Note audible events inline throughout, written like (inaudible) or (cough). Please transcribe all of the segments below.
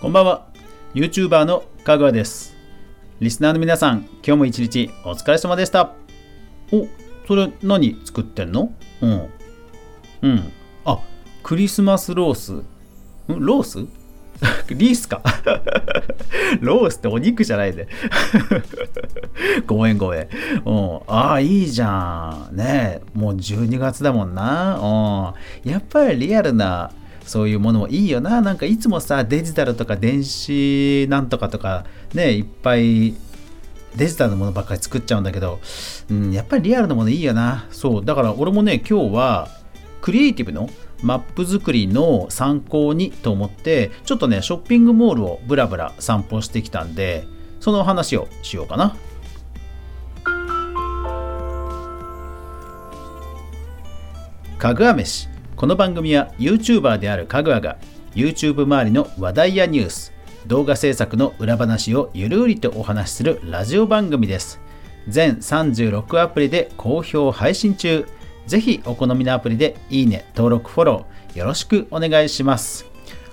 こんばんは。YouTuber のかぐわです。リスナーの皆さん今日も一日お疲れ様でした。おそれ何作ってんの？うん。うん。あクリスマスロース。んロース？(laughs) リースか。(laughs) ロースってお肉じゃないで。(laughs) ごめんごめん。うん。ああ、いいじゃん。ねもう12月だもんな。うん。やっぱりリアルなそういうものもいいよな。なんかいつもさ、デジタルとか電子なんとかとかね、いっぱいデジタルのものばっかり作っちゃうんだけど、うん、やっぱりリアルなものいいよな。そう。だから俺もね、今日はクリエイティブのマップ作りの参考にと思ってちょっとねショッピングモールをブラブラ散歩してきたんでその話をしようかなかぐわ飯この番組は YouTuber であるかぐわが YouTube 周りの話題やニュース動画制作の裏話をゆるりとお話しするラジオ番組です全36アプリで好評配信中ぜひお好みのアプリでいいね、登録、フォローよろしくお願いします。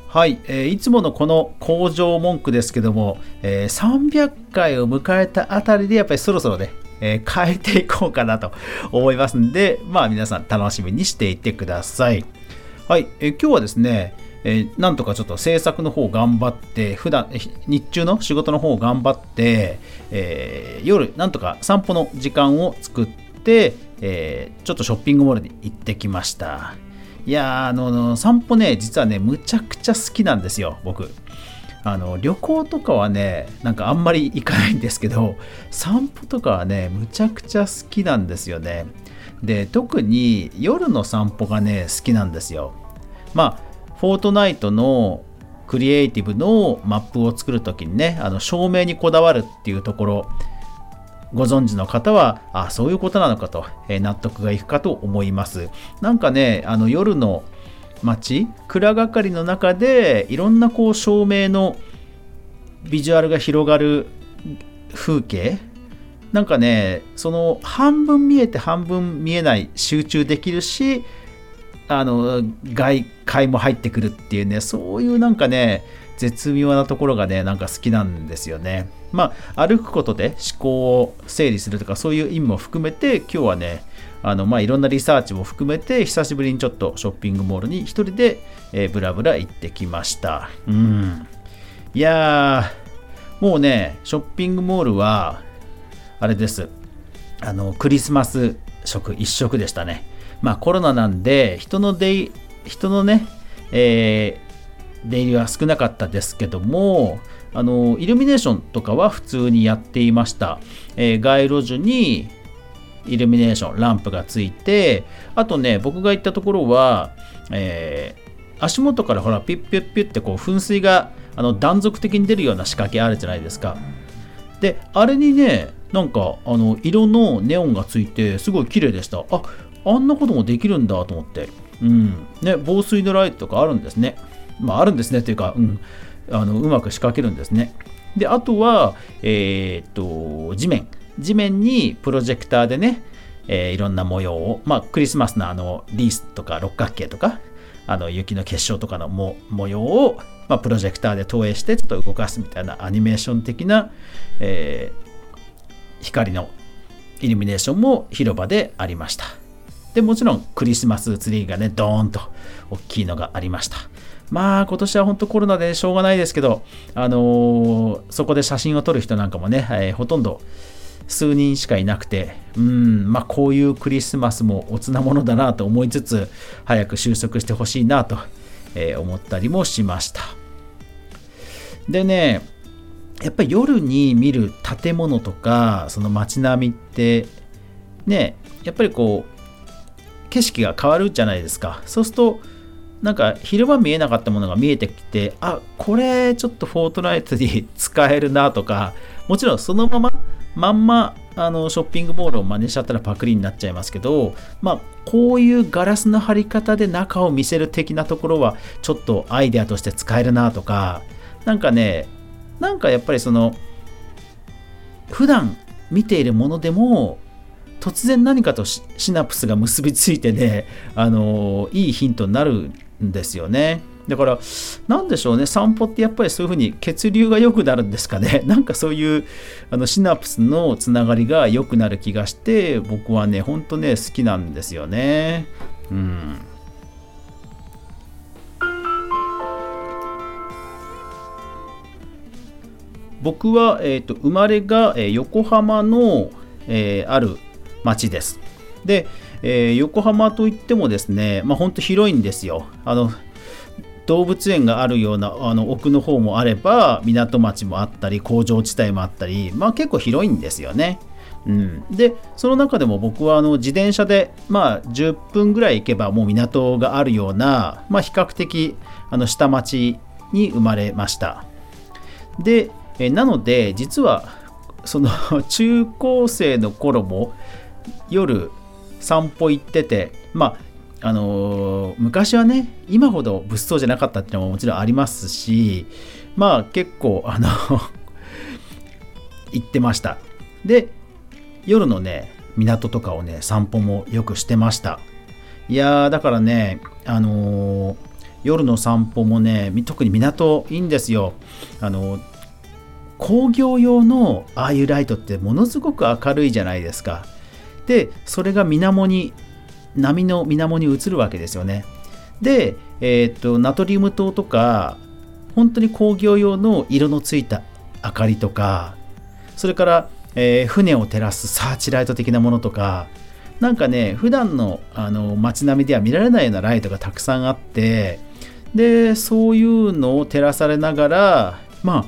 はい、えー、いつものこの工場文句ですけども、えー、300回を迎えたあたりでやっぱりそろそろね、えー、変えていこうかなと思いますんで、まあ皆さん楽しみにしていてください。はい、えー、今日はですね、えー、なんとかちょっと制作の方頑張って、普段、日中の仕事の方頑張って、えー、夜なんとか散歩の時間を作って、えー、ちょっとショッピングモールに行ってきました。いやあの、散歩ね、実はね、むちゃくちゃ好きなんですよ、僕。あの、旅行とかはね、なんかあんまり行かないんですけど、散歩とかはね、むちゃくちゃ好きなんですよね。で、特に夜の散歩がね、好きなんですよ。まあ、フォートナイトのクリエイティブのマップを作るときにね、あの照明にこだわるっていうところ、ご存知の方は、あそういうことなのかと、えー、納得がいくかと思います。なんかね、あの夜の街、蔵がかりの中で、いろんなこう照明のビジュアルが広がる風景なんかね、その半分見えて半分見えない集中できるし、あの外界も入ってくるっていうね、そういうなんかね、絶妙なところがね、なんか好きなんですよね。まあ、歩くことで思考を整理するとか、そういう意味も含めて、今日はね、あのまあ、いろんなリサーチも含めて、久しぶりにちょっとショッピングモールに一人で、えー、ブラブラ行ってきました。うん。いやー、もうね、ショッピングモールは、あれです。あの、クリスマス食一食でしたね。まあコロナなんで、人の出、人のね、え出入りは少なかったですけどもあのイルミネーションとかは普通にやっていました、えー、街路樹にイルミネーションランプがついてあとね僕が行ったところは、えー、足元からほらピュッピュッピュッってこう噴水があの断続的に出るような仕掛けあるじゃないですか。であれにねなんかあの色のネオンがついてすごい綺麗でした。ああんなこともできるんだと思って。うん。ね防水のライトとかあるんですね。まあ、あるんですねというか、うん、あのうまく仕掛けるんですね。であとは、えー、っと地面。地面にプロジェクターでね、えー、いろんな模様を、まあ、クリスマスのあのリースとか六角形とかあの雪の結晶とかの模様を、まあ、プロジェクターで投影してちょっと動かすみたいなアニメーション的な、えー、光のイルミネーションも広場でありました。でもちろんクリスマスツリーがねドーンと大きいのがありました。まあ今年は本当コロナでしょうがないですけど、あのー、そこで写真を撮る人なんかもね、えー、ほとんど数人しかいなくて、うん、まあこういうクリスマスもおつなものだなと思いつつ、早く収束してほしいなと、え、思ったりもしました。でね、やっぱり夜に見る建物とか、その街並みって、ね、やっぱりこう、景色が変わるじゃないですか。そうすると、なんか昼間見えなかったものが見えてきてあこれちょっとフォートナイトに (laughs) 使えるなとかもちろんそのまままんまあのショッピングモールを真似しちゃったらパクリになっちゃいますけどまあこういうガラスの貼り方で中を見せる的なところはちょっとアイデアとして使えるなとかなんかねなんかやっぱりその普段見ているものでも突然何かとシナプスが結びついてね、あのいいヒントになるんですよね。だから何でしょうね散歩ってやっぱりそういうふうに血流が良くなるんですかね (laughs) なんかそういうあのシナプスのつながりが良くなる気がして僕はねほんとね好きなんですよねうん僕は、えーと、生まれが、え、横浜の、えー、ある町です。で、えー、横浜といってもですね、まあ、本当広いんですよ。あの動物園があるようなあの奥の方もあれば港町もあったり工場地帯もあったり、まあ、結構広いんですよね。うん、でその中でも僕はあの自転車で、まあ、10分ぐらい行けばもう港があるような、まあ、比較的あの下町に生まれました。でえなので実はその (laughs) 中高生の頃も夜散歩行っててまああのー、昔はね今ほど物騒じゃなかったっていうのももちろんありますしまあ結構あの (laughs) 行ってました。で夜のね港とかをね散歩もよくしてました。いやーだからねあのー、夜の散歩もね特に港いいんですよ。あのー工業用のああいうライトってものすごく明るいじゃないですか。でそれが水面に波の水面に映るわけですよね。で、えー、っとナトリウム灯とか本当に工業用の色のついた明かりとかそれから、えー、船を照らすサーチライト的なものとかなんかね普段のあの街並みでは見られないようなライトがたくさんあってでそういうのを照らされながらまあ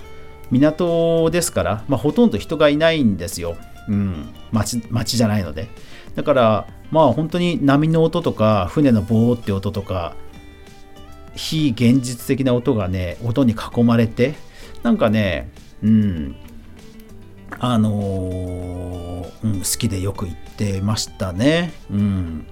港ですから、まあ、ほとんど人がいないんですよ。うん、町町じゃないので。だから、まあ本当に波の音とか、船のボーって音とか、非現実的な音がね、音に囲まれて、なんかね、うん、あのー、うん、好きでよく行ってましたね。うん。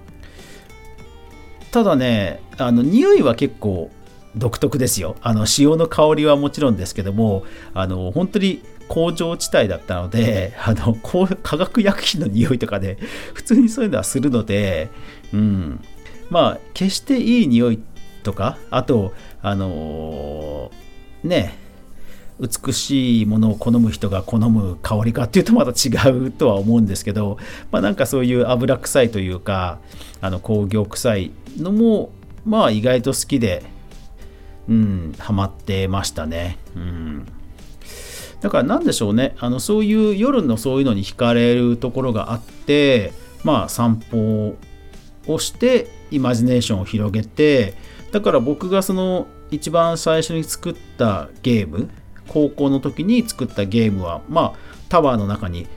ただね、あの、匂いは結構独特ですよ。あの塩の香りはもちろんですけども、あの本当に工場地帯だったので、あの化学薬品の匂いとかで、普通にそういうのはするので、うん、まあ、決していい匂いとか、あと、あのー、ね、美しいものを好む人が好む香りかっていうとまた違うとは思うんですけど、まあ、なんかそういう油臭いというかあの工業臭いのもまあ意外と好きでうん、ハマってましたね。うん。だから何でしょうね、あのそういう夜のそういうのに惹かれるところがあって、まあ散歩をしてイマジネーションを広げて、だから僕がその一番最初に作ったゲーム、高校の時に作ったゲームは、まあタワーの中に、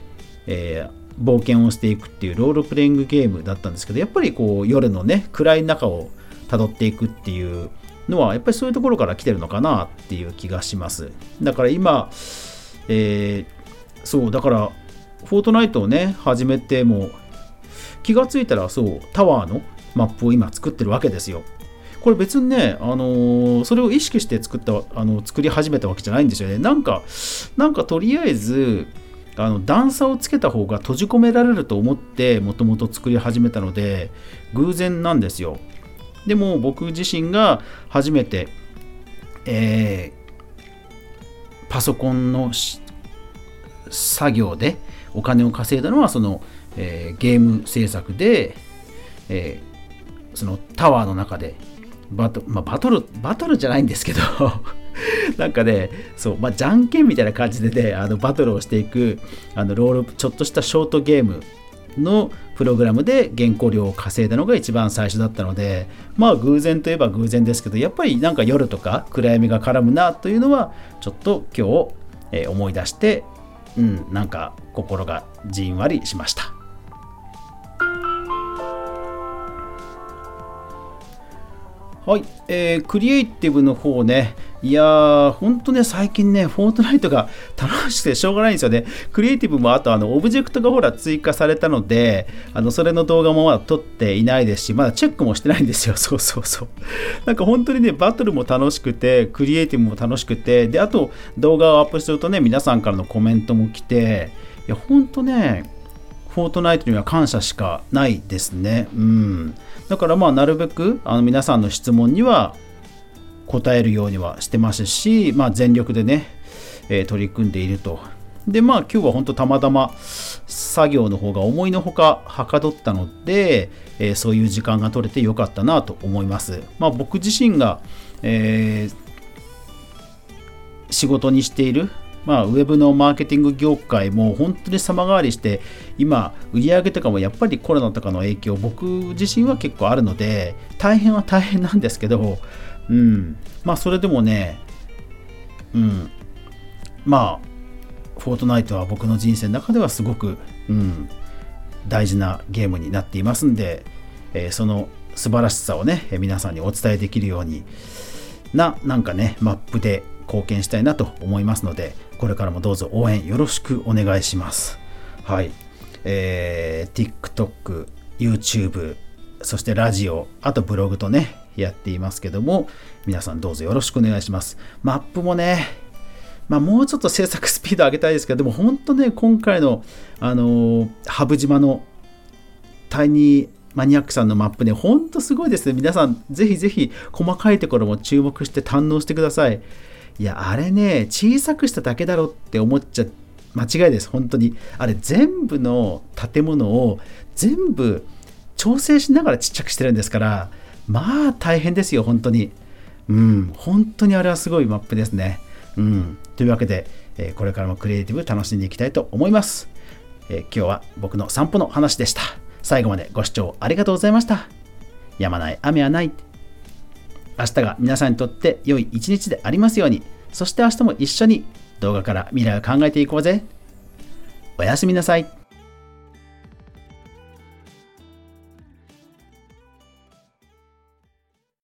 えー、冒険をしていくっていうロールプレイングゲームだったんですけど、やっぱりこう夜のね、暗い中を辿っていくっていうのはやっぱりそういうところから来てるのかなっていう気がします。だから今、えー、そうだからフォートナイトをね始めても気がついたらそうタワーのマップを今作ってるわけですよ。これ別にね、あのー、それを意識して作ったあの作り始めたわけじゃないんですよね。なんかなんかとりあえずあの段差をつけた方が閉じ込められると思ってもともと作り始めたので偶然なんですよ。でも僕自身が初めて、えー、パソコンの作業でお金を稼いだのはその、えー、ゲーム制作で、えー、そのタワーの中でバト,、まあ、バトルバトルじゃないんですけど (laughs) なんかねそう、まあ、じゃんけんみたいな感じでねあのバトルをしていくあのロールちょっとしたショートゲームのプログラムで原稿料を稼いだのが一番最初だったのでまあ偶然といえば偶然ですけどやっぱりなんか夜とか暗闇が絡むなというのはちょっと今日、え思い出してうんなんか心がじんわりしました。はい、えー、クリエイティブの方ね、いやー、ほんとね、最近ね、フォートナイトが (laughs) 楽しくてしょうがないんですよね。クリエイティブもあと、あの、オブジェクトがほら追加されたので、あの、それの動画もまだ撮っていないですし、まだチェックもしてないんですよ。(laughs) そうそうそう。なんか本当にね、バトルも楽しくて、クリエイティブも楽しくて、で、あと、動画をアップするとね、皆さんからのコメントも来て、いや、ほんとね、フォートナイトには感謝しかないですね。うん。だからまあ、なるべくあの皆さんの質問には答えるようにはしてますし、まあ、全力でね、えー、取り組んでいると。で、まあ今日は本当たまたま作業の方が思いのほかはかどったので、えー、そういう時間が取れてよかったなと思います。まあ僕自身が、えー、仕事にしているまあ、ウェブのマーケティング業界も本当に様変わりして今売り上げとかもやっぱりコロナとかの影響僕自身は結構あるので大変は大変なんですけど、うん、まあそれでもね、うん、まあフォートナイトは僕の人生の中ではすごく、うん、大事なゲームになっていますんで、えー、その素晴らしさをね、皆さんにお伝えできるようにな、なんかね、マップで貢献したいなと思いますので、これからもどうぞ応援よろしくお願いします。はい。えー、TikTok、YouTube、そしてラジオ、あとブログとね、やっていますけども、皆さんどうぞよろしくお願いします。マップもね、まあ、もうちょっと制作スピード上げたいですけど、でも本当ね、今回の、あのー、ハブ島のタイニーマニアックさんのマップね、ほんとすごいですね。皆さん、ぜひぜひ細かいところも注目して堪能してください。いや、あれね、小さくしただけだろって思っちゃ間違いです、本当に。あれ、全部の建物を全部調整しながらちっちゃくしてるんですから、まあ大変ですよ、本当に。うん、本当にあれはすごいマップですね。うん、というわけで、えこれからもクリエイティブ楽しんでいきたいと思います、え今日は僕の散歩の話でした。最後までご視聴ありがとうございました。やまない雨はない。明日が皆さんにとって良い一日でありますように。そして明日も一緒に動画から未来を考えていこうぜ。おやすみなさい。